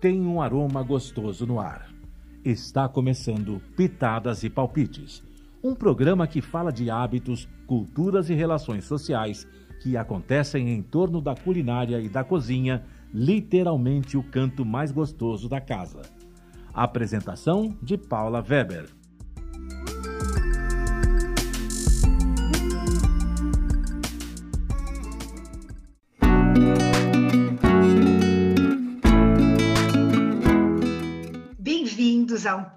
tem um aroma gostoso no ar. Está começando Pitadas e Palpites, um programa que fala de hábitos, culturas e relações sociais que acontecem em torno da culinária e da cozinha, literalmente o canto mais gostoso da casa. Apresentação de Paula Weber.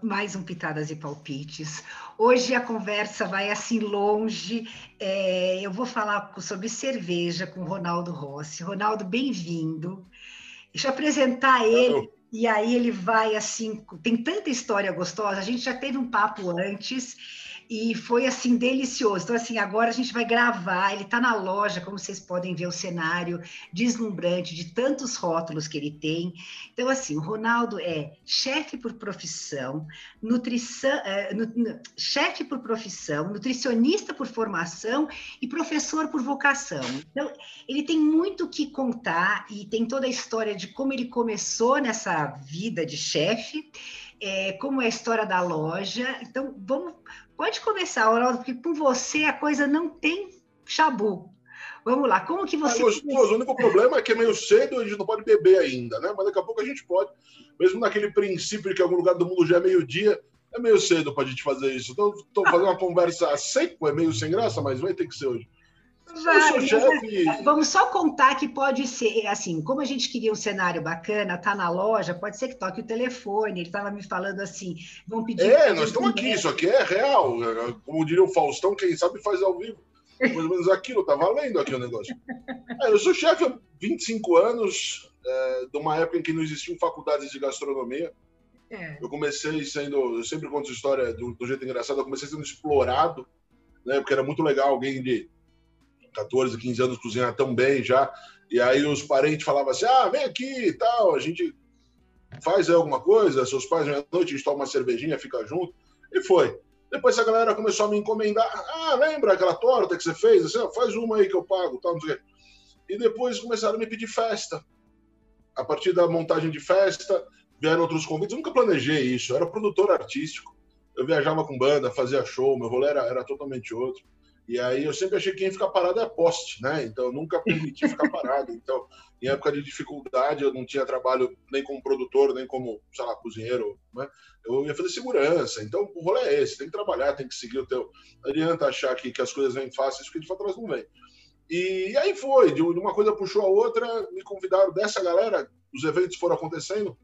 Mais um Pitadas e Palpites. Hoje a conversa vai assim longe. É, eu vou falar sobre cerveja com o Ronaldo Rossi. Ronaldo, bem-vindo. Deixa eu apresentar ele. E aí ele vai assim, tem tanta história gostosa. A gente já teve um papo antes e foi assim delicioso. Então assim, agora a gente vai gravar. Ele está na loja, como vocês podem ver o cenário deslumbrante de tantos rótulos que ele tem. Então assim, o Ronaldo é chefe por profissão, nutrição, é, chefe por profissão, nutricionista por formação e professor por vocação. Então ele tem muito o que contar e tem toda a história de como ele começou nessa vida de chefe. É, como é a história da loja. Então, vamos, Pode começar, Ronaldo, porque com você a coisa não tem chabu. Vamos lá, como que você. É gostoso. O único problema é que é meio cedo a gente não pode beber ainda, né? Mas daqui a pouco a gente pode. Mesmo naquele princípio que em algum lugar do mundo já é meio-dia, é meio cedo para a gente fazer isso. Então, estou fazendo uma conversa seco, é meio sem graça, mas vai ter que ser hoje. Vai, chefe... Vamos só contar que pode ser, assim, como a gente queria um cenário bacana, tá na loja, pode ser que toque o telefone. Ele estava me falando assim, vão pedir. É, nós estamos aqui, isso aqui é real. Como diria o Faustão, quem sabe faz ao vivo. Mais ou menos aquilo, tá valendo aqui o negócio. É, eu sou chefe há 25 anos, é, de uma época em que não existiam faculdades de gastronomia. É. Eu comecei sendo, eu sempre conto história do, do jeito engraçado, eu comecei sendo explorado, né, porque era muito legal alguém de 14, 15 anos cozinhar tão bem já. E aí os parentes falavam assim: ah, vem aqui e tal, a gente faz alguma coisa, seus pais vêm à noite, a gente toma uma cervejinha, fica junto. E foi. Depois a galera começou a me encomendar: ah, lembra aquela torta que você fez? Assim, ah, faz uma aí que eu pago, tal, não sei o quê. E depois começaram a me pedir festa. A partir da montagem de festa, vieram outros convites. Eu nunca planejei isso, eu era produtor artístico. Eu viajava com banda, fazia show, meu rolê era, era totalmente outro. E aí eu sempre achei que quem ia ficar parado é poste, né? Então eu nunca permiti ficar parado. Então, em época de dificuldade, eu não tinha trabalho nem como produtor, nem como, sei lá, cozinheiro, né? Eu ia fazer segurança. Então, o rolê é esse, tem que trabalhar, tem que seguir o teu. Não adianta achar que, que as coisas vêm fáceis, porque de fato elas não vêm. E, e aí foi, de uma coisa puxou a outra, me convidaram dessa galera, os eventos foram acontecendo,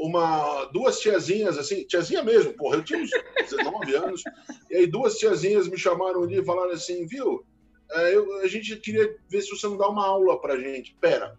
uma, duas tiazinhas, assim, tiazinha mesmo, porra, eu tinha uns 19 anos, e aí duas tiazinhas me chamaram ali e falaram assim, viu, é, eu, a gente queria ver se você não dá uma aula pra gente. Pera,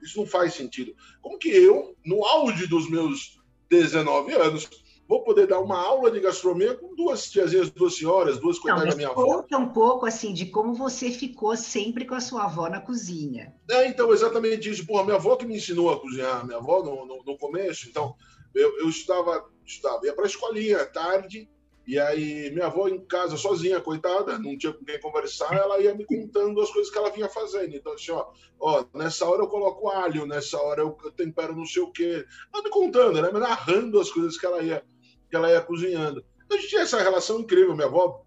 isso não faz sentido. Como que eu, no auge dos meus 19 anos, vou poder dar uma aula de gastronomia com duas tiazinhas, duas senhoras, duas coitadas da minha avó. Conta um pouco assim de como você ficou sempre com a sua avó na cozinha. É, então, exatamente isso. Porra, minha avó que me ensinou a cozinhar, minha avó no, no, no começo. Então, eu, eu estudava, estudava, ia para a escolinha à tarde, e aí minha avó em casa sozinha, coitada, não tinha com quem conversar, ela ia me contando as coisas que ela vinha fazendo. Então, assim, ó, ó nessa hora eu coloco alho, nessa hora eu tempero não sei o quê. Ela me contando, né? Me narrando as coisas que ela ia que ela ia cozinhando. A gente tinha essa relação incrível. Minha avó,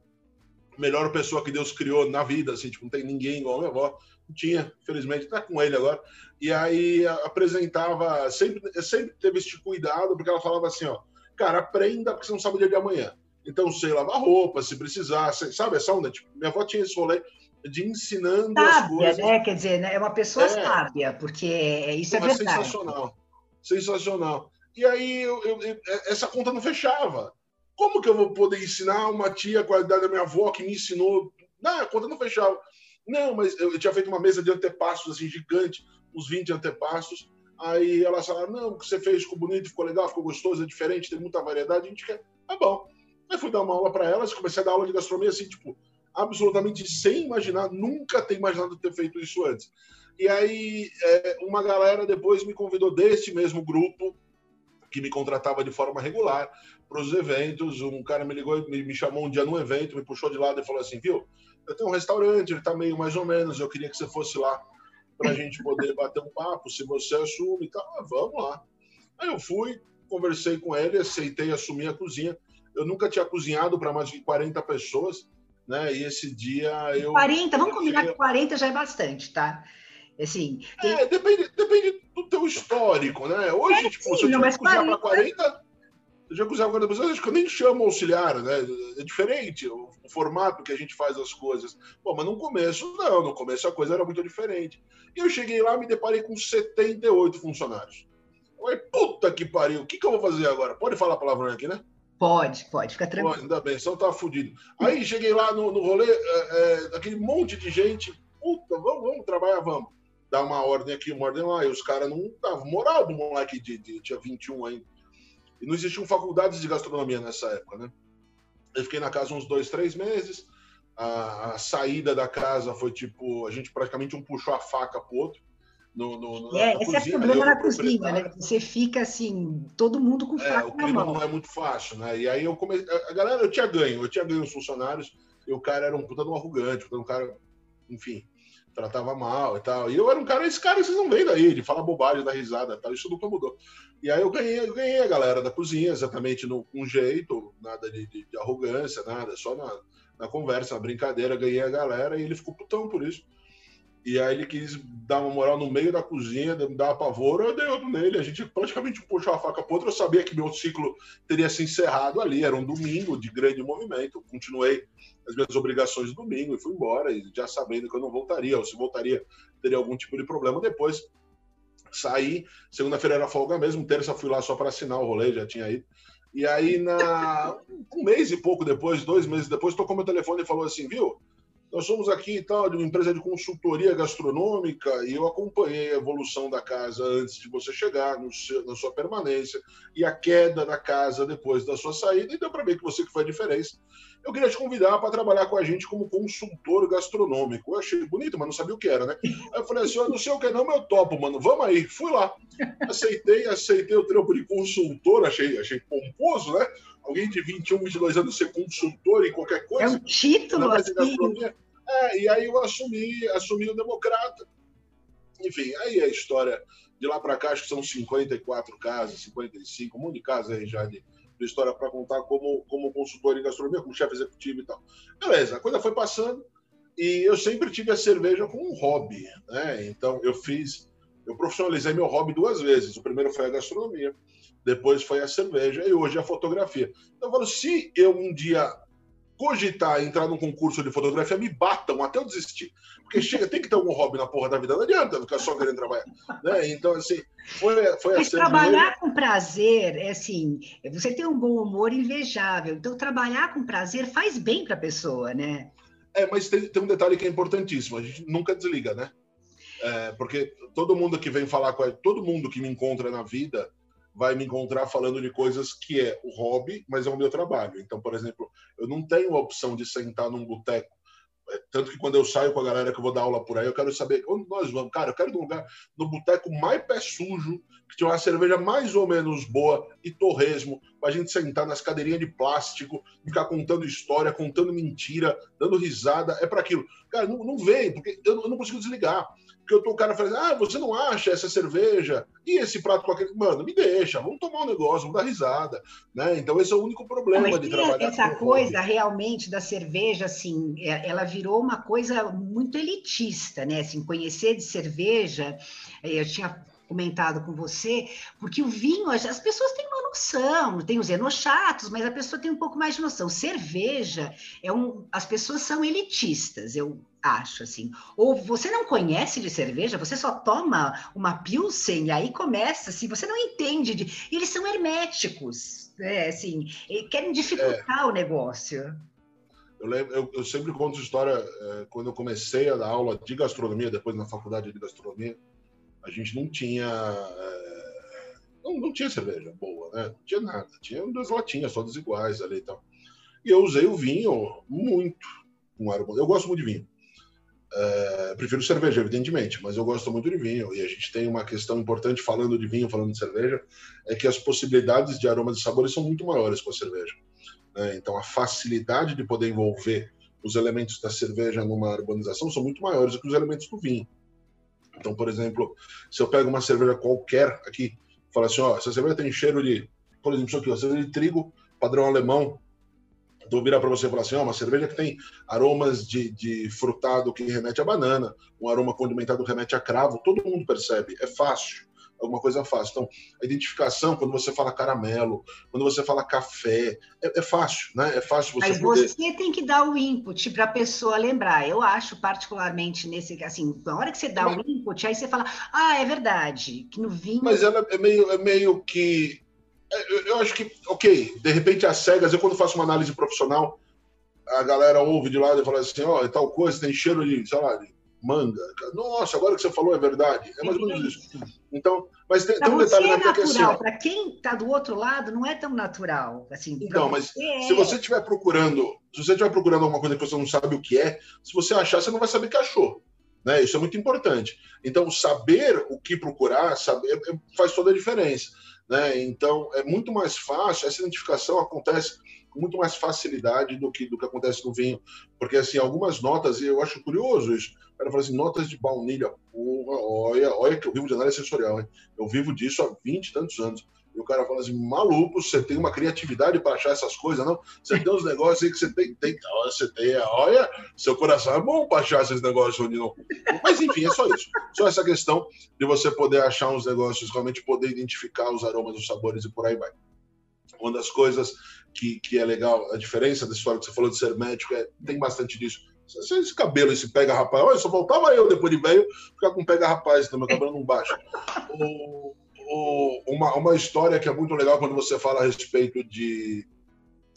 melhor pessoa que Deus criou na vida, assim, tipo, não tem ninguém igual a minha avó. Não tinha, felizmente, está com ele agora. E aí apresentava, sempre, sempre teve esse cuidado, porque ela falava assim: ó, cara, aprenda, porque você não sabe o dia de amanhã. Então, sei lavar roupa, se precisar, sabe essa onda? Tipo, minha avó tinha esse rolê de ensinando sábia, as coisas. né? Quer dizer, né? é uma pessoa é, sábia, porque isso é verdade. Sensacional, sensacional. E aí eu, eu, essa conta não fechava. Como que eu vou poder ensinar uma tia a qualidade da minha avó que me ensinou? Não, a conta não fechava. Não, mas eu, eu tinha feito uma mesa de antepassos assim, gigante, uns 20 antepassos. Aí ela falaram, não, o que você fez ficou bonito, ficou legal, ficou gostoso, é diferente, tem muita variedade, a gente quer. Tá bom. Aí fui dar uma aula para elas, comecei a dar aula de gastronomia assim, tipo, absolutamente sem imaginar, nunca ter imaginado ter feito isso antes. E aí, é, uma galera depois me convidou deste mesmo grupo que me contratava de forma regular para os eventos. Um cara me ligou, me, me chamou um dia num evento, me puxou de lado e falou assim: viu, eu tenho um restaurante, ele está meio mais ou menos, eu queria que você fosse lá para a gente poder bater um papo, se você assume e tal. Ah, vamos lá. Aí eu fui, conversei com ele, aceitei assumir a cozinha. Eu nunca tinha cozinhado para mais de 40 pessoas, né? E esse dia eu. 40, vamos combinar que 40 já é bastante, tá? Assim, tem... É, depende, depende do teu histórico, né? Hoje, é, tipo, sim, se eu tiver cozinhar para 40, eu já cozinhava 40 pessoas, acho que eu nem chamo auxiliar, né? É diferente o, o, formato que a gente faz as coisas. Bom, mas no começo, não, no começo a coisa era muito diferente. E eu cheguei lá me deparei com 78 funcionários. Falei, puta que pariu, o que, que eu vou fazer agora? Pode falar palavrão aqui, né? Pode, pode, fica tranquilo. Ainda bem, senão tá fudido. Aí cheguei lá no, no rolê, é, é, aquele monte de gente, puta, vamos, vamos trabalhar, vamos dar uma ordem aqui, uma ordem lá, e os caras não davam moral do moleque de, de, tinha 21 ainda. E não existiam faculdades de gastronomia nessa época, né? Eu fiquei na casa uns dois, três meses. A, a saída da casa foi tipo, a gente praticamente um puxou a faca pro outro. No, no, é, esse cozinha, é o problema na cozinha, né? Você fica assim, todo mundo com faca é, o clima não é muito fácil, né? E aí eu comecei. A galera, eu tinha ganho, eu tinha ganho os funcionários, e o cara era um puta de um arrogante, um cara, enfim, tratava mal e tal. E eu era um cara, esse cara vocês não veem daí, de falar bobagem, dar risada tal, isso nunca mudou. E aí eu ganhei, eu ganhei a galera da cozinha, exatamente no, com jeito, nada de, de, de arrogância, nada, só na, na conversa, na brincadeira, ganhei a galera e ele ficou putão por isso. E aí ele quis dar uma moral no meio da cozinha, dar pavor, eu dei outro nele. A gente praticamente puxou a faca para outra. Eu sabia que meu ciclo teria se encerrado ali. Era um domingo de grande movimento. Eu continuei as minhas obrigações de domingo e fui embora, já sabendo que eu não voltaria, ou se voltaria, teria algum tipo de problema. Depois saí, segunda-feira era folga mesmo, terça fui lá só para assinar o rolê, já tinha ido. E aí, na... um mês e pouco depois, dois meses depois, tocou meu telefone e falou assim, viu? Nós somos aqui e tal, de uma empresa de consultoria gastronômica, e eu acompanhei a evolução da casa antes de você chegar, seu, na sua permanência, e a queda da casa depois da sua saída, e deu para ver que você que foi a diferença. Eu queria te convidar para trabalhar com a gente como consultor gastronômico. Eu achei bonito, mas não sabia o que era, né? Aí eu falei assim: eu não sei o que não, meu topo, mano. Vamos aí. Fui lá. Aceitei, aceitei o trampo de consultor, achei, achei pomposo, né? Alguém de 21, 22 anos ser consultor em qualquer coisa. É um título, assim. É, e aí eu assumi, assumi o Democrata. Enfim, aí a história de lá para cá, acho que são 54 casas, 55, um monte de casas aí já de, história para contar como, como consultor em gastronomia, como chefe executivo e tal. Beleza, a coisa foi passando e eu sempre tive a cerveja como um hobby, né? Então eu fiz, eu profissionalizei meu hobby duas vezes. O primeiro foi a gastronomia, depois foi a cerveja e hoje a fotografia. Então eu falo, se eu um dia cogitar entrar num concurso de fotografia, me batam até eu desistir. Porque chega, tem que ter algum hobby na porra da vida, não adianta ficar só querendo trabalhar. Né? Então, assim, foi, foi Mas trabalhar com prazer, é assim, você tem um bom humor invejável. Então, trabalhar com prazer faz bem para a pessoa, né? É, mas tem, tem um detalhe que é importantíssimo, a gente nunca desliga, né? É, porque todo mundo que vem falar com a, todo mundo que me encontra na vida vai me encontrar falando de coisas que é o hobby, mas é o meu trabalho. Então, por exemplo, eu não tenho a opção de sentar num boteco. É, tanto que quando eu saio com a galera que eu vou dar aula por aí, eu quero saber onde nós vamos. Cara, eu quero ir num lugar, no boteco mais pé sujo, que tiver uma cerveja mais ou menos boa e torresmo, pra gente sentar nas cadeirinhas de plástico, ficar contando história, contando mentira, dando risada. É para aquilo. Cara, não, não vem, porque eu, eu não consigo desligar. Porque eu tô, o cara falando, ah, você não acha essa cerveja? E esse prato com aquele. Mano, me deixa, vamos tomar um negócio, vamos dar risada. Né? Então, esse é o único problema não, de trabalhar. Essa coisa realmente da cerveja, assim, é, ela virou uma coisa muito elitista, né? Assim, conhecer de cerveja, é, eu tinha comentado com você, porque o vinho, as pessoas têm uma noção, tem os enochatos, mas a pessoa tem um pouco mais de noção. Cerveja é um, as pessoas são elitistas, eu acho assim. Ou você não conhece de cerveja, você só toma uma pilsen e aí começa assim, você não entende de, eles são herméticos, né? Assim, querem dificultar é. o negócio. Eu, lembro, eu, eu, sempre conto história é, quando eu comecei a dar aula de gastronomia, depois na faculdade de gastronomia, a gente não tinha é, não, não tinha cerveja boa, né? Não tinha nada, tinha duas latinhas todas iguais ali e tal. E eu usei o vinho muito, eu gosto muito de vinho. É, prefiro cerveja, evidentemente, mas eu gosto muito de vinho. E a gente tem uma questão importante falando de vinho, falando de cerveja, é que as possibilidades de aromas e sabores são muito maiores com a cerveja. Né? Então, a facilidade de poder envolver os elementos da cerveja numa urbanização são muito maiores do que os elementos do vinho. Então, por exemplo, se eu pego uma cerveja qualquer aqui, falo assim, ó, essa cerveja tem cheiro de, por exemplo, isso aqui, ó, cerveja de trigo, padrão alemão, então virar para você e falar assim, ó, uma cerveja que tem aromas de, de frutado que remete a banana, um aroma condimentado que remete a cravo, todo mundo percebe, é fácil alguma coisa fácil. Então, a identificação, quando você fala caramelo, quando você fala café, é, é fácil, né? É fácil você Mas poder... você tem que dar o input para a pessoa lembrar. Eu acho, particularmente, nesse... Assim, na hora que você dá Mas... o input, aí você fala, ah, é verdade, que no vinho... Mas ela é meio, é meio que... É, eu acho que, ok, de repente as cegas, eu quando faço uma análise profissional, a galera ouve de lado e fala assim, ó, oh, é tal coisa, tem cheiro de, sei lá, de manga. Nossa, agora que você falou é verdade. É mais ou menos isso. Então, mas tem, tem um detalhe é natural. Assim, para quem está do outro lado, não é tão natural. Assim, então, mas é... se você estiver procurando, se você estiver procurando alguma coisa que você não sabe o que é, se você achar, você não vai saber que achou. Né? Isso é muito importante. Então, saber o que procurar saber, é, faz toda a diferença. Né? Então, é muito mais fácil, essa identificação acontece com muito mais facilidade do que, do que acontece no vinho. Porque, assim, algumas notas, e eu acho curioso isso, o cara fala assim, notas de baunilha, porra, olha, olha que eu vivo de análise sensorial, hein? Eu vivo disso há 20 e tantos anos. E o cara fala assim, maluco, você tem uma criatividade para achar essas coisas, não? Você tem uns negócios aí que você tem, tem você tem, olha, seu coração é bom para achar esses negócios onde não. Mas enfim, é só isso. Só essa questão de você poder achar uns negócios, realmente poder identificar os aromas, os sabores e por aí vai. Uma das coisas que, que é legal, a diferença da história que você falou de ser médico, é, tem bastante disso. Se esse cabelo, esse pega rapaz, olha, só voltava eu depois de velho ficar com pega rapaz, então meu cabelo não baixa. O, uma, uma história que é muito legal quando você fala a respeito de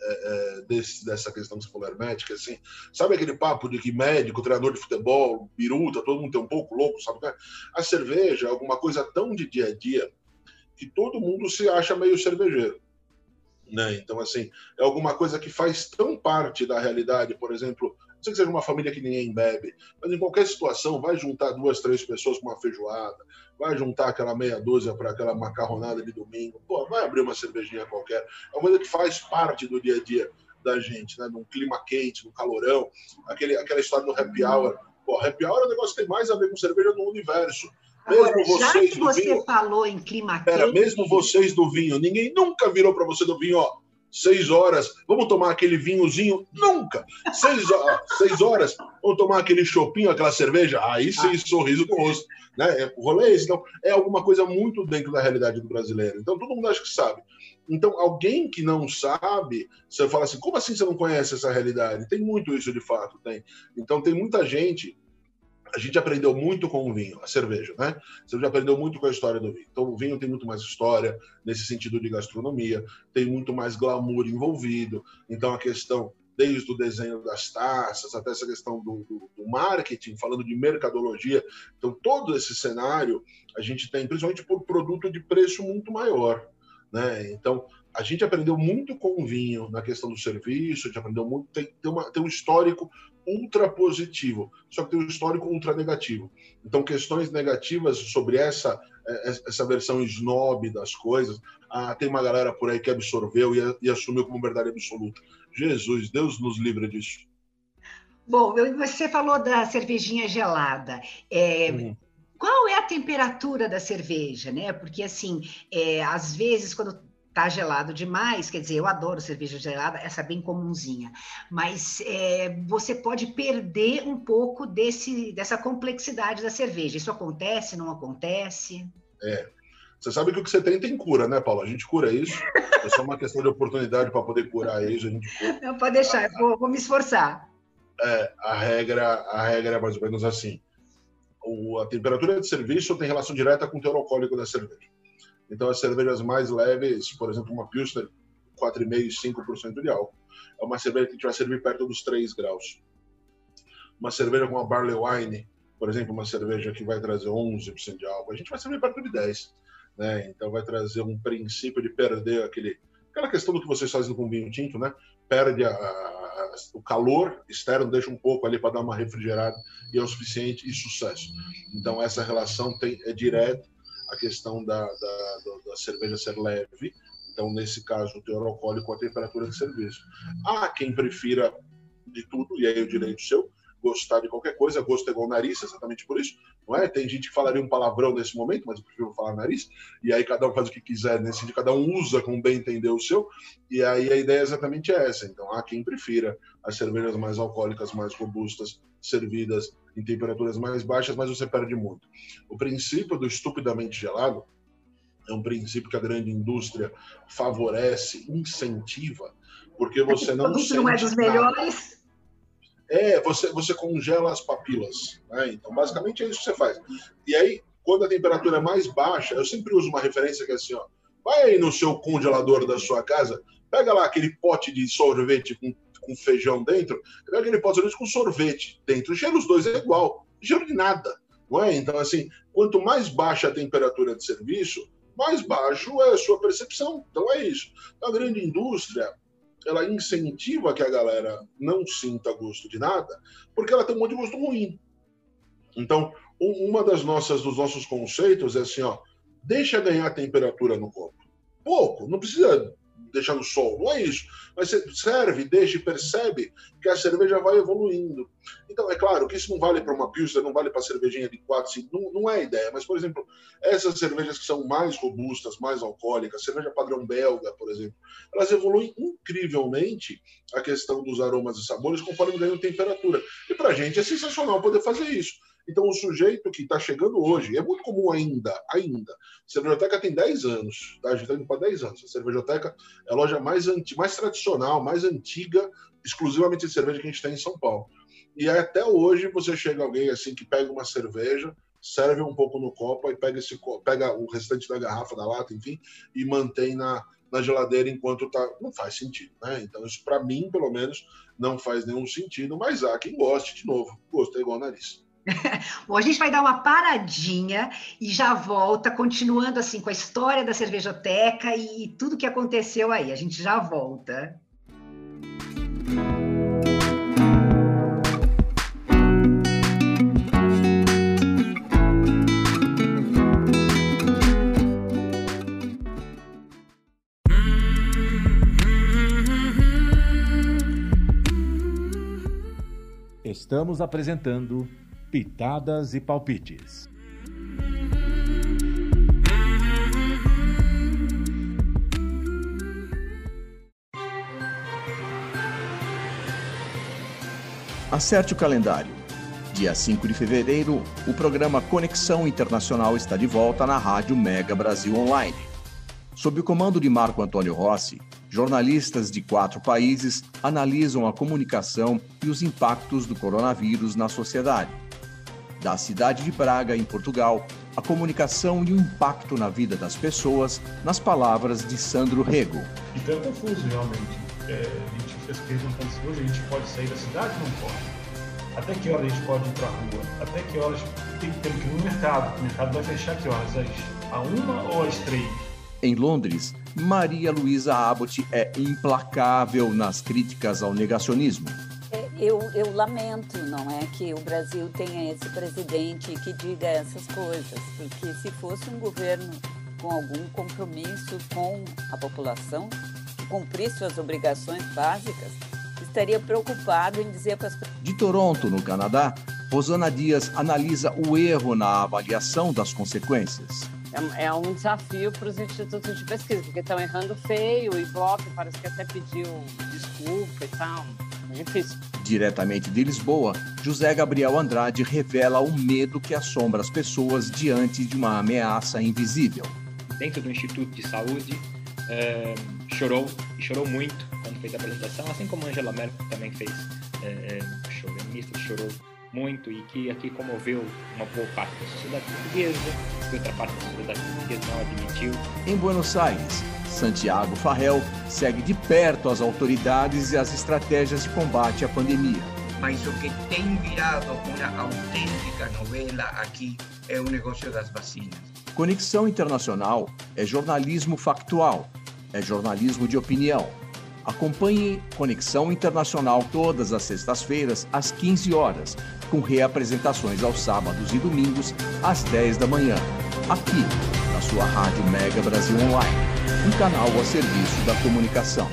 é, é, desse, dessa questão que hermética, assim, sabe aquele papo de que médico, treinador de futebol, biruta, todo mundo tem um pouco louco, sabe? A cerveja é alguma coisa tão de dia a dia que todo mundo se acha meio cervejeiro. Né? Então, assim, é alguma coisa que faz tão parte da realidade, por exemplo, sei que seja uma família que ninguém bebe, mas em qualquer situação, vai juntar duas, três pessoas com uma feijoada, vai juntar aquela meia dúzia para aquela macarronada de domingo, pô, vai abrir uma cervejinha qualquer. É uma coisa que faz parte do dia a dia da gente, né? Num clima quente, no calorão, aquele, aquela história do happy hour. Pô, happy hour é um negócio que tem mais a ver com cerveja no universo. Agora, mesmo já vocês que você vinho, falou em clima quente... mesmo vocês do vinho, ninguém nunca virou para você do vinho, ó, seis horas, vamos tomar aquele vinhozinho? Nunca! Seis, seis horas, vamos tomar aquele chopinho, aquela cerveja? Aí sim, sorriso no rosto. Né? É, rolê é esse. Então, é alguma coisa muito dentro da realidade do brasileiro. Então, todo mundo acha que sabe. Então, alguém que não sabe, você fala assim, como assim você não conhece essa realidade? Tem muito isso de fato, tem. Então, tem muita gente a gente aprendeu muito com o vinho, a cerveja, né? Você já aprendeu muito com a história do vinho. Então, o vinho tem muito mais história nesse sentido de gastronomia, tem muito mais glamour envolvido. Então, a questão, desde o desenho das taças até essa questão do, do, do marketing, falando de mercadologia. Então, todo esse cenário a gente tem, principalmente por produto de preço muito maior. Né? Então, a gente aprendeu muito com o vinho na questão do serviço, a gente aprendeu muito, tem, tem, uma, tem um histórico ultra positivo, só que tem um histórico ultra negativo. Então, questões negativas sobre essa é, é, essa versão snob das coisas, ah, tem uma galera por aí que absorveu e, e assumiu como verdade absoluta. Jesus, Deus nos livre disso. Bom, você falou da cervejinha gelada. É, uhum. Qual é a temperatura da cerveja, né? Porque assim, é, às vezes quando tá gelado demais, quer dizer, eu adoro cerveja gelada, essa bem comunzinha, mas é, você pode perder um pouco desse, dessa complexidade da cerveja. Isso acontece, não acontece? É. Você sabe que o que você tem tem cura, né, Paulo? A gente cura isso. É só uma questão de oportunidade para poder curar isso. A gente cura. Não, pode deixar, eu vou, vou me esforçar. É, a regra, a regra é mais ou menos assim. O, a temperatura de serviço tem relação direta com o teor alcoólico da cerveja. Então, as cervejas mais leves, por exemplo, uma Pilsner, 4,5%, 5% de álcool. É uma cerveja que vai servir perto dos 3 graus. Uma cerveja com a Barley Wine, por exemplo, uma cerveja que vai trazer 11% de álcool, a gente vai servir perto de 10. Né? Então, vai trazer um princípio de perder aquele, aquela questão do que vocês fazem com vinho tinto, né? Perde a, a, o calor externo, deixa um pouco ali para dar uma refrigerada e é o suficiente e sucesso. Então, essa relação tem, é direta a questão da, da, da cerveja ser leve, então, nesse caso, o teor alcoólico a temperatura de serviço. Há quem prefira de tudo, e aí o direito seu, gostar de qualquer coisa, gosto é igual nariz, exatamente por isso, não é? Tem gente que falaria um palavrão nesse momento, mas eu prefiro falar nariz, e aí cada um faz o que quiser nesse sentido, cada um usa como bem entender o seu, e aí a ideia é exatamente essa. Então, há quem prefira as cervejas mais alcoólicas, mais robustas, servidas em temperaturas mais baixas, mas você perde muito. O princípio do estupidamente gelado é um princípio que a grande indústria favorece, incentiva, porque você não sente não é dos nada. melhores. É, você, você congela as papilas. Né? Então, basicamente é isso que você faz. E aí, quando a temperatura é mais baixa, eu sempre uso uma referência que é assim, ó. Vai aí no seu congelador da sua casa, pega lá aquele pote de sorvete com, com feijão dentro, pega aquele pote de sorvete com sorvete dentro. O cheiro dos dois é igual, cheiro de nada. Não é? Então, assim, quanto mais baixa a temperatura de serviço, mais baixo é a sua percepção. Então é isso. A grande indústria, ela incentiva que a galera não sinta gosto de nada, porque ela tem um monte de gosto ruim. Então, um, uma das nossas dos nossos conceitos é assim, ó, deixa ganhar temperatura no copo. Pouco, não precisa deixar no sol, não é isso. Mas você serve, deixa e percebe que a cerveja vai evoluindo. Então, é claro que isso não vale para uma Pilsner, não vale para cervejinha de 4, 5, não, não é a ideia. Mas, por exemplo, essas cervejas que são mais robustas, mais alcoólicas, cerveja padrão belga, por exemplo, elas evoluem incrivelmente a questão dos aromas e sabores conforme ganham temperatura. E para a gente é sensacional poder fazer isso. Então, o sujeito que está chegando hoje, é muito comum ainda, ainda. A cervejoteca tem 10 anos, tá? a gente está indo para 10 anos. A cervejoteca é a loja mais, anti, mais tradicional, mais antiga, exclusivamente de cerveja que a gente tem em São Paulo. E até hoje você chega alguém assim que pega uma cerveja, serve um pouco no copo e pega, pega o restante da garrafa, da lata, enfim, e mantém na, na geladeira enquanto tá. Não faz sentido, né? Então, isso para mim, pelo menos, não faz nenhum sentido, mas há quem goste, de novo. Gosto é igual nariz. Bom, a gente vai dar uma paradinha e já volta, continuando assim com a história da cervejoteca e tudo que aconteceu aí. A gente já volta. Estamos apresentando Pitadas e Palpites. Acerte o calendário. Dia 5 de fevereiro, o programa Conexão Internacional está de volta na Rádio Mega Brasil Online. Sob o comando de Marco Antônio Rossi, jornalistas de quatro países analisam a comunicação e os impactos do coronavírus na sociedade da cidade de Braga, em Portugal, a comunicação e o impacto na vida das pessoas, nas palavras de Sandro Rego. Então é confuso, realmente. É, a gente fez perguntando se hoje a gente pode sair da cidade ou não pode. Até que horas a gente pode ir para a rua? Até que horas tem, que ir no mercado? O mercado vai fechar que horas? Às, a uma ou às três? Em Londres, Maria Luísa Abbott é implacável nas críticas ao negacionismo eu, eu lamento, não é, que o Brasil tenha esse presidente que diga essas coisas, porque se fosse um governo com algum compromisso com a população, que cumprisse suas obrigações básicas, estaria preocupado em dizer para as pessoas. De Toronto, no Canadá, Rosana Dias analisa o erro na avaliação das consequências. É, é um desafio para os institutos de pesquisa, porque estão errando feio, o Ibope parece que até pediu desculpa e tal. Difícil. Diretamente de Lisboa, José Gabriel Andrade revela o medo que assombra as pessoas diante de uma ameaça invisível. Dentro do Instituto de Saúde, é, chorou, e chorou muito quando fez a apresentação, assim como Angela Merkel também fez, é, chorou, a ministra chorou muito e que aqui comoveu uma boa parte da sociedade portuguesa, e outra parte da sociedade portuguesa não admitiu. Em Buenos Aires, Santiago Farrell segue de perto as autoridades e as estratégias de combate à pandemia. Mas o que tem virado uma autêntica novela aqui é o negócio das vacinas. Conexão Internacional é jornalismo factual, é jornalismo de opinião. Acompanhe Conexão Internacional todas as sextas-feiras, às 15 horas, com reapresentações aos sábados e domingos, às 10 da manhã, aqui na sua Rádio Mega Brasil Online um canal a serviço da comunicação.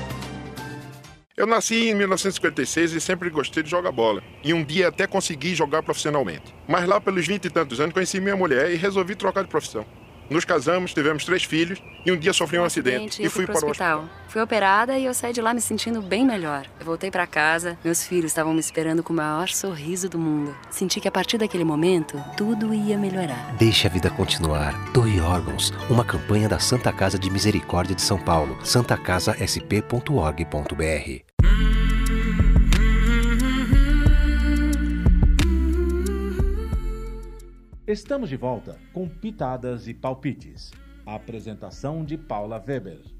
Eu nasci em 1956 e sempre gostei de jogar bola. E um dia até consegui jogar profissionalmente. Mas lá pelos 20 e tantos anos conheci minha mulher e resolvi trocar de profissão. Nos casamos, tivemos três filhos e um dia sofri um acidente, e fui, fui para o hospital. hospital. Fui operada e eu saí de lá me sentindo bem melhor. Eu voltei para casa, meus filhos estavam me esperando com o maior sorriso do mundo. Senti que a partir daquele momento, tudo ia melhorar. Deixe a vida continuar. Doe órgãos. Uma campanha da Santa Casa de Misericórdia de São Paulo. santacasasp.org.br. Estamos de volta com Pitadas e Palpites. A apresentação de Paula Weber.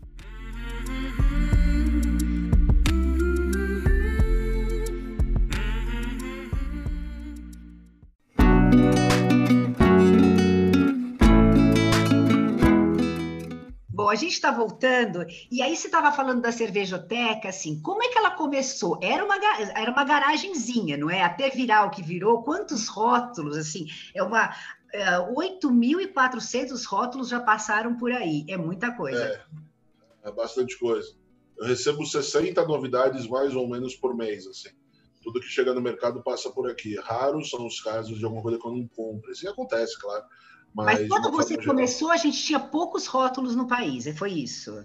A gente está voltando, e aí você estava falando da cervejoteca, assim, como é que ela começou? Era uma, era uma garagenzinha, não é? Até virar o que virou, quantos rótulos, assim, é uma... é, 8.400 rótulos já passaram por aí, é muita coisa. É, é bastante coisa. Eu recebo 60 novidades mais ou menos por mês, assim. Tudo que chega no mercado passa por aqui. Raros são os casos de alguma coisa que eu não compro. Isso acontece, claro. Mas, Mas quando você forma geral, começou, a gente tinha poucos rótulos no país, foi isso?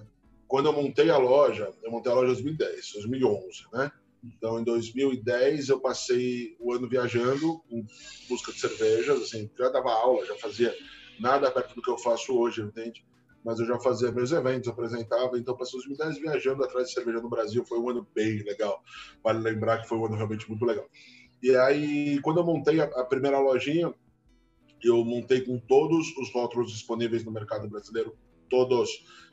quando eu montei a loja, eu montei a loja em 2010, 2011, né? Então, em 2010, eu passei o ano viajando em busca de cervejas, assim, já dava aula, já fazia nada perto do que eu faço hoje, entende? Mas eu já fazia meus eventos, apresentava, então passei 2010 viajando atrás de cerveja no Brasil, foi um ano bem legal. Vale lembrar que foi um ano realmente muito legal. E aí, quando eu montei a, a primeira lojinha, eu montei com todos os rótulos disponíveis no mercado brasileiro, todos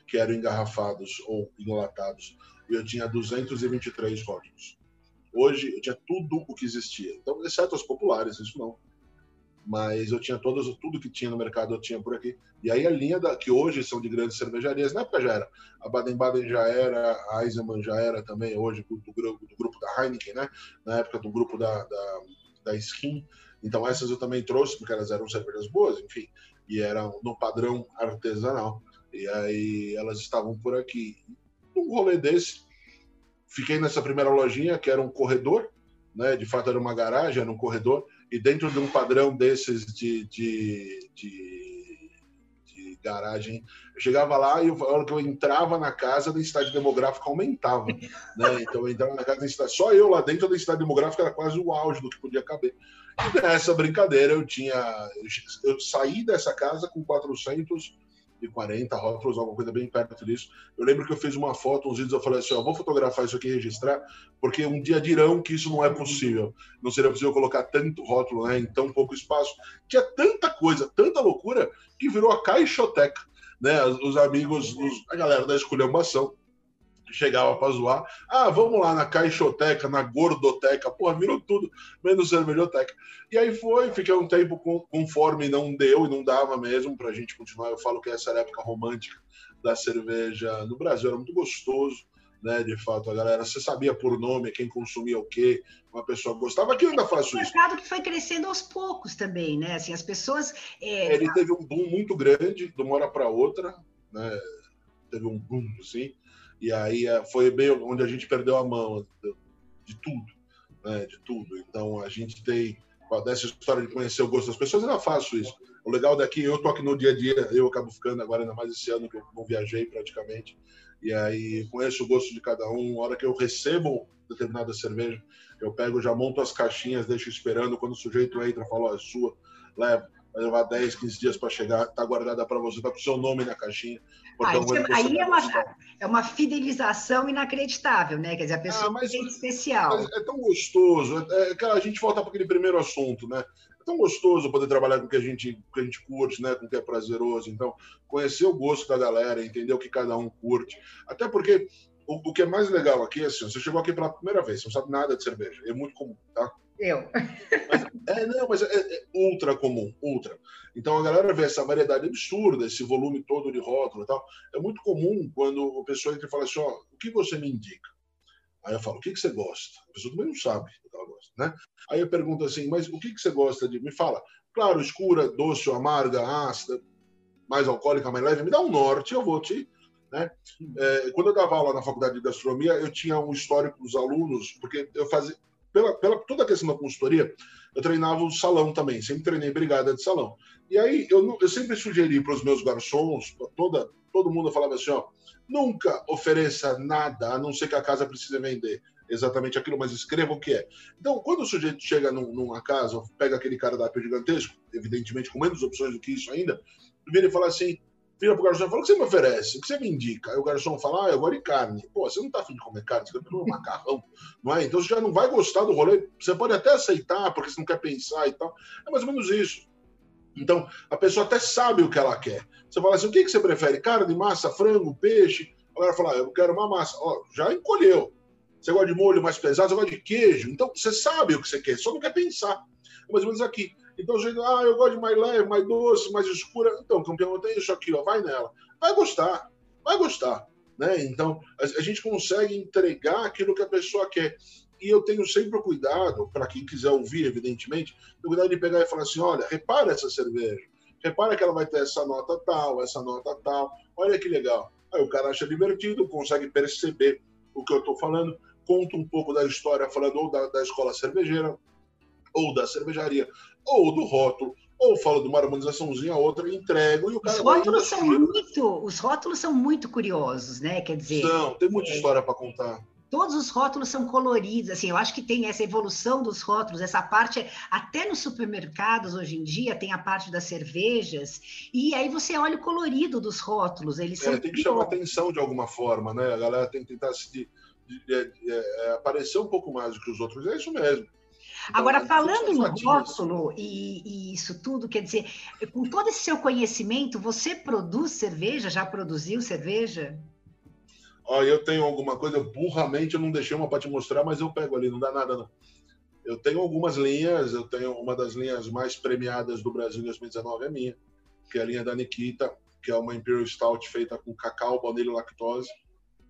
que eram engarrafados ou enlatados, e eu tinha 223 rótulos. Hoje eu tinha tudo o que existia, então exceto os populares, isso não. Mas eu tinha todos, tudo que tinha no mercado eu tinha por aqui. E aí a linha da, que hoje são de grandes cervejarias, na época já era. A Baden-Baden já era, a Eisenman já era também, hoje do, do, do grupo da Heineken, né? Na época do grupo da, da, da Skin. Então essas eu também trouxe, porque elas eram cervejas boas, enfim. E eram no padrão artesanal. E aí elas estavam por aqui. Um rolê desse, fiquei nessa primeira lojinha, que era um corredor, né? De fato era uma garagem, era um corredor. E dentro de um padrão desses de, de, de, garagem, eu chegava lá e a hora que eu entrava na casa, a densidade demográfica aumentava. Né? Então eu entrava na casa, densidade, só eu lá dentro, a densidade demográfica era quase o auge do que podia caber. E nessa brincadeira eu tinha. Eu, saí dessa casa com 440 rótulos, alguma coisa bem perto disso. Eu lembro que eu fiz uma foto, uns vídeos, eu falei assim: ó, vou fotografar isso aqui e registrar, porque um dia dirão que isso não é possível. Não seria possível colocar tanto rótulo né, em tão pouco espaço. Tinha tanta coisa, tanta loucura, que virou a caixoteca. Né? Os os amigos, os- a galera da esculhambação chegava para zoar. Ah, vamos lá na caixoteca, na gordoteca. Porra, virou tudo, menos cervejoteca. E aí foi, fiquei um tempo conforme não deu e não dava mesmo para a gente continuar. Eu falo que essa era a época romântica da cerveja no Brasil, era muito gostoso. Né, de fato, a galera, você sabia por nome quem consumia o quê, uma pessoa gostava. Aqui eu ainda Um isso. mercado que foi crescendo aos poucos também, né? Assim, as pessoas. é, Ele teve um boom muito grande de uma hora para outra, né? Teve um boom, assim. E aí eh, foi bem onde a gente perdeu a mão de, tudo, né? De tudo. Então a gente tem dessa história de conhecer o gosto das pessoas, eu ainda faço isso. O legal daqui, eu tô aqui no dia a dia, eu acabo ficando agora ainda mais esse ano que eu não viajei praticamente. E aí conheço o gosto de cada um. A hora que eu recebo determinada cerveja, eu pego, já monto as caixinhas, deixo esperando. Quando o sujeito entra, falo, ó, é sua, leva. Vai levar 10, 15 dias para chegar, tá guardada para você, tá com o seu nome na caixinha. Ah, é- aí é uma, gostar. é uma fidelização inacreditável, né? Quer dizer, a pessoa Ah, mas- é especial. Mas é tão gostoso. É, é, cara, a gente volta para aquele primeiro assunto, né? É tão gostoso poder trabalhar com o que a gente, que a gente curte, né? Com o que é prazeroso. Então, conhecer o gosto da galera, entender o que cada um curte. Até porque o, o que é mais legal aqui é assim, você chegou aqui pela primeira vez, você não sabe nada de cerveja. É muito comum, tá? Eu. É, não, mas é, é ultra comum, ultra. Então a galera vê essa variedade absurda, esse volume todo de rótulo e tal. É muito comum quando o pessoa entra e fala assim, ó, o que você me indica? Aí eu falo, o que, que você gosta? A pessoa também não sabe o que ela gosta, né? Aí eu pergunto assim, mas o que, que você gosta de... Me fala, claro, escura, doce ou amarga, ácida, mais alcoólica, mais leve, me dá um norte, eu vou te, Né? É, quando eu dava aula na faculdade de gastronomia, eu tinha um histórico dos alunos, porque eu fazia, pela, pela toda a questão da consultoria, eu treinava o salão também, sempre treinei brigada de salão. E aí eu, eu sempre sugeri para os meus garçons, toda todo mundo falava assim, ó, nunca ofereça nada, a não ser que a casa precise vender exatamente aquilo, mas escreva o que é. Então, quando o sujeito chega num, numa casa, pega aquele cardápio gigantesco, evidentemente com menos opções do que isso ainda, vira e fala assim, vira pro garçom e fala, o que você me oferece? O que você me indica? Aí o garçom fala, ah, eu gosto de carne. Pô, você não tá afim de comer carne, você quer comer um macarrão, não é? Então você já não vai gostar do rolê, você pode até aceitar, porque você não quer pensar e tal. É mais ou menos isso. Então, a pessoa até sabe o que ela quer. Você fala assim, o que, que você prefere? Carne, massa, frango, peixe? Agora fala, ah, eu quero uma massa. Ó, já encolheu. Você gosta de molho mais pesado, você gosta de queijo. Então, você sabe o que você quer, só não quer pensar. É mais ou menos aqui. Então, jeito, ah, eu gosto de mais leve, mais doce, mais escura. Então, campeão, tem isso aqui, ó, vai nela. Vai gostar, vai gostar. Né? Então, a, a gente consegue entregar aquilo que a pessoa quer. E eu tenho sempre o cuidado, para quem quiser ouvir, evidentemente, o cuidado de pegar e falar assim: olha, repara essa cerveja. Repara que ela vai ter essa nota tal, essa nota tal. Olha que legal. Aí o cara acha divertido, consegue perceber o que eu estou falando, conta um pouco da história, falando ou da, da escola cervejeira, ou da cervejaria, ou do rótulo, ou falo de uma harmonizaçãozinha outra, entrego e o cara. Os rótulos são muito, os rótulos são muito curiosos, né? Quer dizer. Não, tem muita é... história para contar. Todos os rótulos são coloridos, assim, eu acho que tem essa evolução dos rótulos, essa parte, até nos supermercados hoje em dia tem a parte das cervejas, e aí você olha o colorido dos rótulos, eles é, são... Tem que chamar atenção de alguma forma, né? A galera tem que tentar se, de, de, de, é, aparecer um pouco mais do que os outros, é isso mesmo. Então, Agora, falando no rótulo e, e, isso tudo, quer dizer, com todo esse seu conhecimento, você produz cerveja? Já produziu cerveja? Ó, eu tenho alguma coisa, burramente eu não deixei uma para te mostrar, mas eu pego ali, não dá nada não. Eu tenho algumas linhas, eu tenho uma das linhas mais premiadas do Brasil em 2019 é minha, que é a linha da Nikita, que é uma Imperial Stout feita com cacau, baunilha e lactose.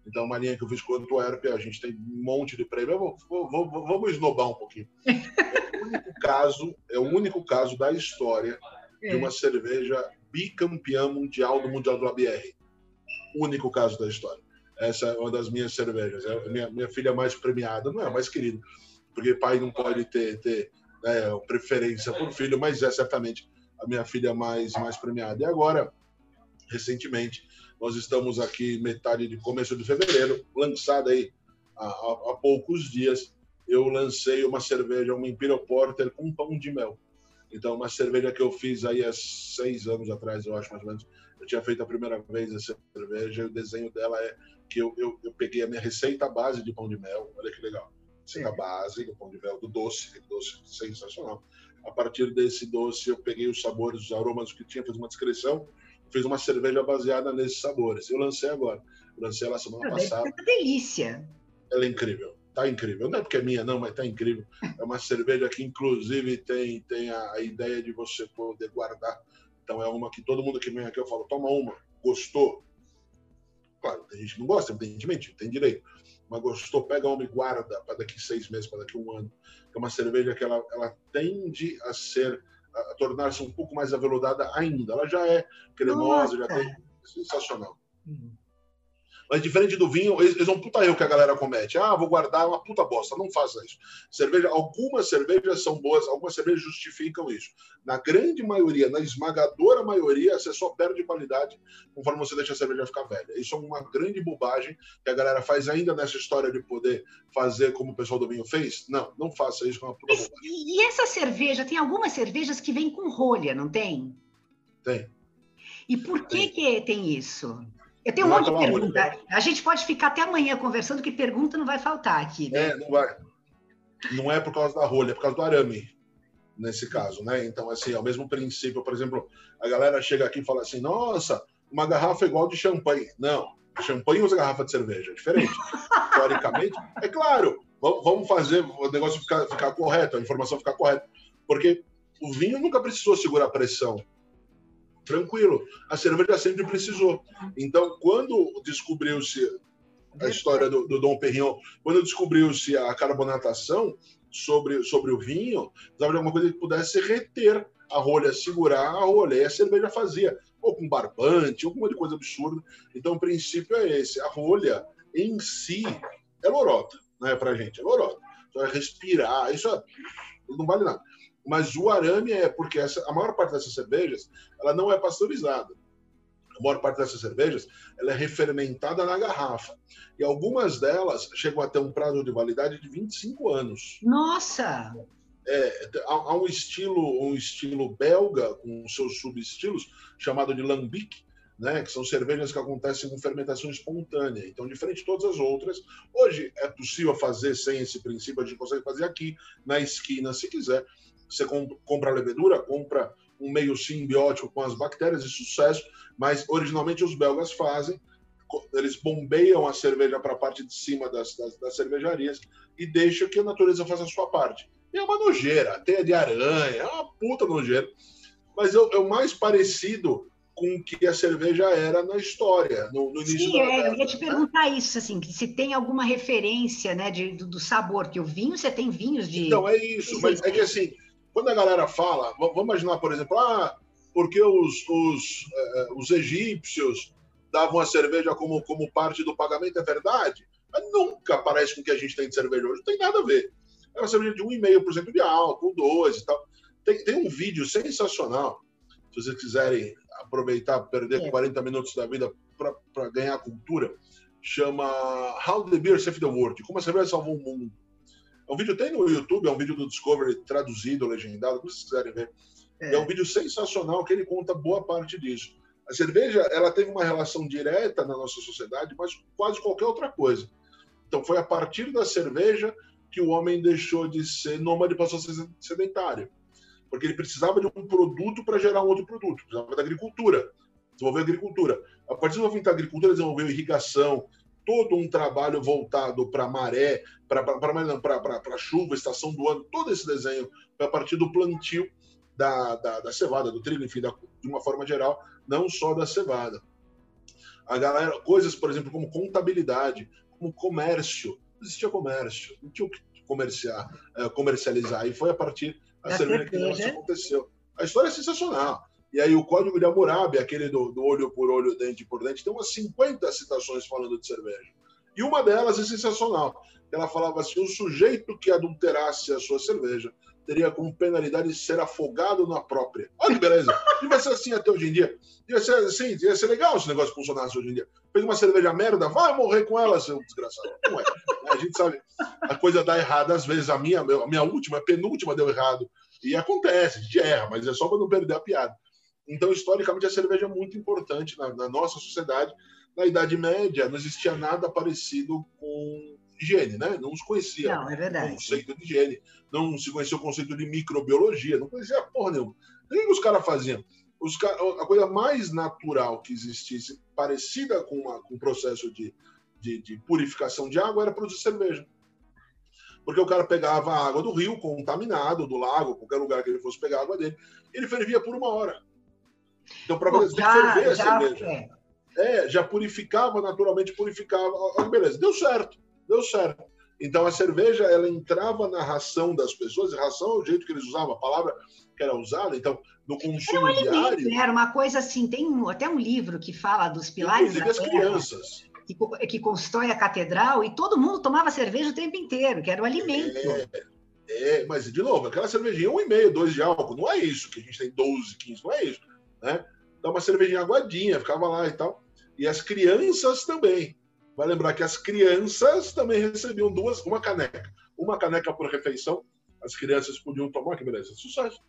Então, uma linha que eu fiz com o Antwerp, a gente tem um monte de prêmio. Vou, vou, vou, vamos esnobar um pouquinho. É o único caso, é o único caso da história de uma cerveja bicampeã mundial do Mundial do ABR. Único caso da história. Essa é uma das minhas cervejas. É minha, minha filha mais premiada, não é a mais querida, porque pai não pode ter, ter né, preferência por filho, mas é certamente a minha filha mais, mais premiada. E agora, recentemente, nós estamos aqui metade de começo de fevereiro, lançada aí há, há, há poucos dias, eu lancei uma cerveja, uma Imperial Porter com pão de mel. Então, uma cerveja que eu fiz aí há seis anos atrás, eu acho mais ou menos. Eu tinha feito a primeira vez essa cerveja e o desenho dela é que eu, eu, eu peguei a minha receita base de pão de mel. Olha que legal. Receita base do pão de mel, do doce, aquele doce sensacional. A partir desse doce, eu peguei os sabores, os aromas que tinha, fiz uma descrição fez uma cerveja baseada nesses sabores. Eu lancei agora. Eu lancei ela semana passada. É delícia. Ela é incrível. Tá incrível. Não é porque é minha, não, mas tá incrível. É uma cerveja que, inclusive, tem, tem a, a ideia de você poder guardar. Então, é uma que todo mundo que vem aqui eu falo: toma uma, gostou. Claro, tem gente que não gosta, evidentemente, tem direito. Mas gostou, pega uma e guarda para daqui seis meses, para daqui um ano. É uma cerveja que ela, ela tende a ser a, tornar-se um pouco mais aveludada ainda. Ela já é cremosa, Nossa. já tem. Sensacional. Uhum. Mas diferente do vinho, eles é um puta erro que a galera comete. Ah, vou guardar uma puta bosta. Não faça isso. Cerveja, algumas cervejas são boas, algumas cervejas justificam isso. Na grande maioria, na esmagadora maioria, você só perde qualidade conforme você deixa a cerveja ficar velha. Isso é uma grande bobagem que a galera faz ainda nessa história de poder fazer como o pessoal do vinho fez. Não, não faça isso com é uma puta bobagem. E essa cerveja, tem algumas cervejas que vêm com rolha, não tem? Tem. E por que, tem. que tem isso? Eu tenho um monte de pergunta. A gente pode ficar até amanhã conversando, que pergunta não vai faltar aqui. Né? É, não vai. Não é por causa da rolha, é por causa do arame, nesse caso, né? Então, assim, é o mesmo princípio. Por exemplo, a galera chega aqui e fala assim: nossa, uma garrafa igual de champanhe. Não, champanhe usa garrafa de cerveja, é diferente. Teoricamente, é claro, vamos fazer o negócio ficar, ficar correto, a informação ficar correta. Porque o vinho nunca precisou segurar pressão tranquilo. A cerveja sempre precisou. Então, quando descobriu-se a história do, do Dom Perignon, quando descobriu-se a carbonatação sobre, sobre o vinho, precisava de alguma coisa que pudesse reter a rolha segurar a rolha. E a cerveja fazia, ou com barbante, alguma de coisa absurda. Então, o princípio é esse. A rolha, em si, é lorota, né, pra gente, é lorota. Então, é respirar, isso é, não vale nada. Mas o arame é porque essa, a maior parte dessas cervejas, ela não é pasteurizada a maior parte dessas cervejas, ela é refermentada na garrafa. E algumas delas chegam a ter um prazo de validade de 25 anos. Nossa! É, há, um estilo, um estilo belga com seus subestilos chamado de lambic, né, que são cervejas que acontecem com fermentação espontânea. Então, diferente de todas as outras, hoje é possível fazer sem esse princípio, a gente consegue fazer aqui na esquina, se quiser. Você compra a levedura, compra um meio simbiótico com as bactérias de sucesso, mas originalmente os belgas fazem, eles bombeiam a cerveja para a parte de cima das, das, das, cervejarias e deixam que a natureza faça a sua parte. E é uma nojeira, teia de aranha, é uma puta nojeira. Mas é, é o mais parecido com o que a cerveja era na história, no, no início Sim, é, eu ia te perguntar isso, assim, se tem alguma referência né, de, do, do, sabor, que o vinho, você tem vinhos de... Não, é isso, mas é que assim, quando a galera fala, vamos imaginar, por exemplo, ah, porque os, os, eh, os egípcios davam a cerveja como, como parte do pagamento, é verdade? Mas nunca parece com o que a gente tem de cerveja hoje, não tem nada a ver. É uma cerveja de 1,5% de álcool, 2 e tal. Tem, tem um vídeo sensacional, se vocês quiserem aproveitar, perder é. 40 minutos da vida para ganhar cultura, chama How the Beer Saved the World, como a cerveja salvou o mundo. É um vídeo tem no YouTube, é um vídeo do Discovery traduzido, legendado, como vocês quiserem ver. É. é um vídeo sensacional que ele conta boa parte disso. A cerveja, ela teve uma relação direta na nossa sociedade, mas quase qualquer outra coisa. Então, foi a partir da cerveja que o homem deixou de ser nômade e passou a ser sedentário. Porque ele precisava de um produto para gerar um outro produto. Precisava da agricultura. Desenvolver agricultura. A partir do momento da agricultura, desenvolveu irrigação, todo um trabalho voltado para maré, para chuva, estação do ano, todo esse desenho foi a partir do plantio da, da, da cevada, do trigo, enfim, da, de uma forma geral, não só da cevada. A galera, coisas, por exemplo, como contabilidade, como comércio, não existia comércio, não tinha o que comerciar, é, comercializar, e foi a partir da cerveja que isso aconteceu. A história é sensacional. E aí o Código de Hammurabi, aquele do, do, olho por olho, dente por dente, tem umas 50 citações falando de cerveja. E uma delas é sensacional. Ela falava assim, o sujeito que adulterasse a sua cerveja teria como penalidade ser afogado na própria. Olha que beleza. Devia ser assim até hoje em dia. Devia ser assim, devia ser legal se o negócio funcionasse hoje em dia. Fez uma cerveja merda, vai morrer com ela, seu desgraçado. Não é. A gente sabe, a coisa dá errado às vezes. A minha, a minha última, a penúltima deu errado. E acontece, a gente erra, mas é só para não perder a piada. Então, historicamente, a cerveja é muito importante na, na nossa sociedade. Na Idade Média, não existia nada parecido com higiene, né? Não se conhecia não, é o conceito de higiene, não se conhecia o conceito de microbiologia, não conhecia porra nenhuma. O que os caras faziam? Os a coisa mais natural que existisse, parecida com, uma, com um processo de, de, de purificação de água, era produzir cerveja. Porque o cara pegava a água do rio, contaminado, do lago, qualquer lugar que ele fosse pegar a água dele, ele fervia por uma hora. Então, para fazer ferver a cerveja. É. é, já purificava, naturalmente purificava. Beleza, deu certo deu certo. Então a cerveja ela entrava na ração das pessoas, e ração é o jeito que eles usavam, a palavra que era usada, então no consumo era um diário. Alimento, né? Era uma coisa assim, tem um, até um livro que fala dos pilares Inclusive as crianças. Que, que constrói a catedral e todo mundo tomava cerveja o tempo inteiro, que era o alimento. É, é mas de novo, aquela cervejinha um e meio, dois de álcool, não é isso que a gente tem 12, 15, não é isso, né? Então uma cervejinha aguadinha, ficava lá e tal. E as crianças também. Vai lembrar que as crianças também recebiam duas, uma caneca. Uma caneca por refeição. As crianças podiam tomar, que beleza, sucesso.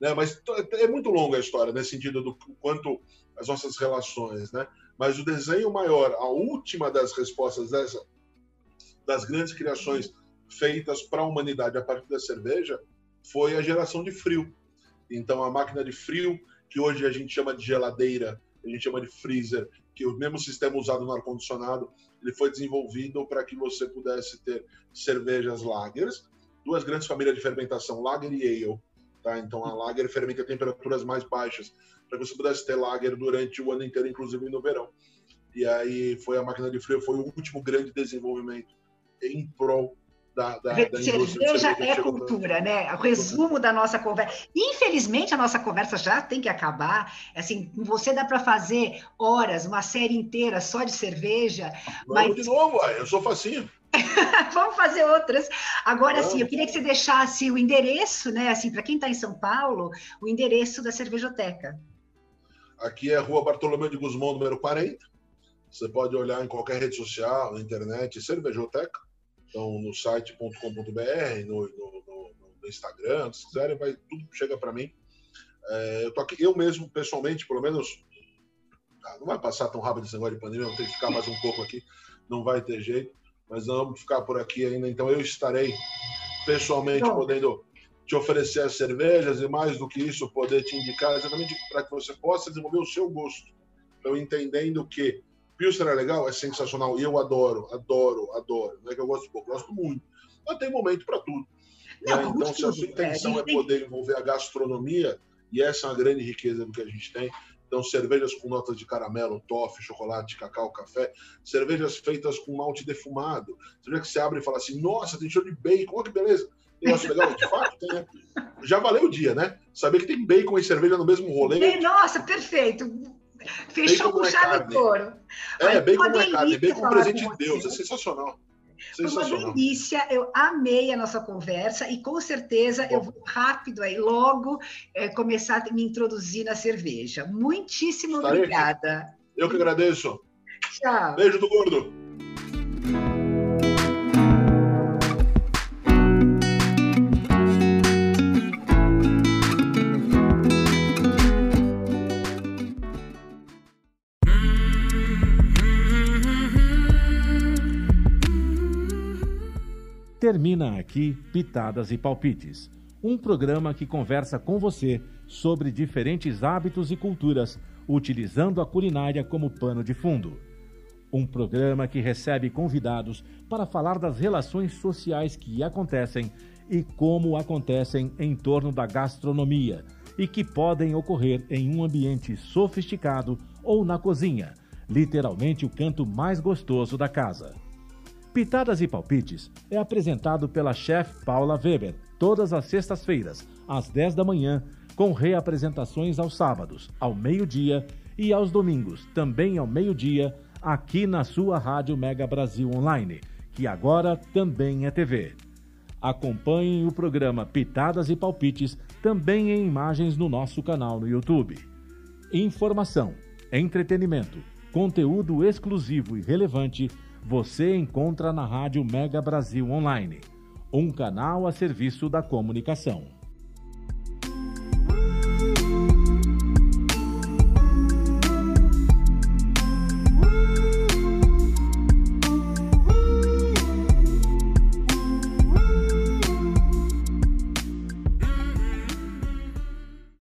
Né? Mas é muito longa a história, nesse sentido do quanto as nossas relações, né? Mas o desenho maior, a última das respostas dessa, das grandes criações feitas para a humanidade a partir da cerveja, foi a geração de frio. Então, a máquina de frio, que hoje a gente chama de geladeira, a gente chama de freezer, que o mesmo sistema usado no ar-condicionado, ele foi desenvolvido para que você pudesse ter cervejas lagers, duas grandes famílias de fermentação, lager e ale. Tá? Então a lager fermenta a temperaturas mais baixas, para que você pudesse ter lager durante o ano inteiro, inclusive no verão. E aí foi a máquina de frio, foi o último grande desenvolvimento em prol da, da, da cerveja é cultura, né? O resumo da nossa conversa. Infelizmente, a nossa conversa já tem que acabar. Assim, com você dá para fazer horas, uma série inteira só de cerveja. Vamos mas... de novo, eu sou facinho. Vamos fazer outras. Agora, sim, eu queria que você deixasse o endereço, né? Assim, para quem está em São Paulo, o endereço da cervejoteca. Aqui é Rua Bartolomeu de Guzmão, número 40. Você pode olhar em qualquer rede social, na internet, cervejoteca. Então, no site.com.br, no, no, no, no, Instagram, se quiserem, vai, tudo chega para mim. É, eu tô aqui, eu mesmo, pessoalmente, pelo menos, ah, não vai passar tão rápido esse negócio de pandemia, vou ter que ficar mais um pouco aqui, não vai ter jeito, mas não vamos ficar por aqui ainda. Então, eu estarei pessoalmente Bom. podendo te oferecer as cervejas e, mais do que isso, poder te indicar exatamente para que você possa desenvolver o seu gosto. Então, entendendo que Pilsner é legal, é sensacional. E eu adoro, adoro, adoro. Não é que eu gosto pouco, gosto muito. Mas tem momento para tudo. Não, né? Então, se a sua intenção é, é poder envolver a gastronomia, e essa é uma grande riqueza do que a gente tem, então, cervejas com notas de caramelo, toffee, chocolate, cacau, café. Cervejas feitas com malte defumado. Cerveja que você abre e fala assim, nossa, tem cheiro de bacon, olha que beleza. Negócio legal, de fato, tem, né? Já valeu o dia, né? Saber que tem bacon e cerveja no mesmo rolê. Nossa, perfeito. Fechou com chave de couro. É, bem como é carne, bem como presente de Deus, é sensacional. Foi uma delícia, eu amei a nossa conversa e com certeza Bom. eu vou rápido aí, logo é, começar a me introduzir na cerveja. Muitíssimo Estarei obrigada. Aqui. Eu que agradeço. Tchau. Beijo do gordo. Termina aqui Pitadas e Palpites, um programa que conversa com você sobre diferentes hábitos e culturas, utilizando a culinária como pano de fundo. Um programa que recebe convidados para falar das relações sociais que acontecem e como acontecem em torno da gastronomia e que podem ocorrer em um ambiente sofisticado ou na cozinha, literalmente o canto mais gostoso da casa. Pitadas e Palpites é apresentado pela chefe Paula Weber, todas as sextas-feiras, às 10 da manhã, com reapresentações aos sábados, ao meio-dia e aos domingos, também ao meio-dia, aqui na sua Rádio Mega Brasil Online, que agora também é TV. Acompanhem o programa Pitadas e Palpites também em imagens no nosso canal no YouTube. Informação, entretenimento, conteúdo exclusivo e relevante você encontra na Rádio Mega Brasil Online, um canal a serviço da comunicação.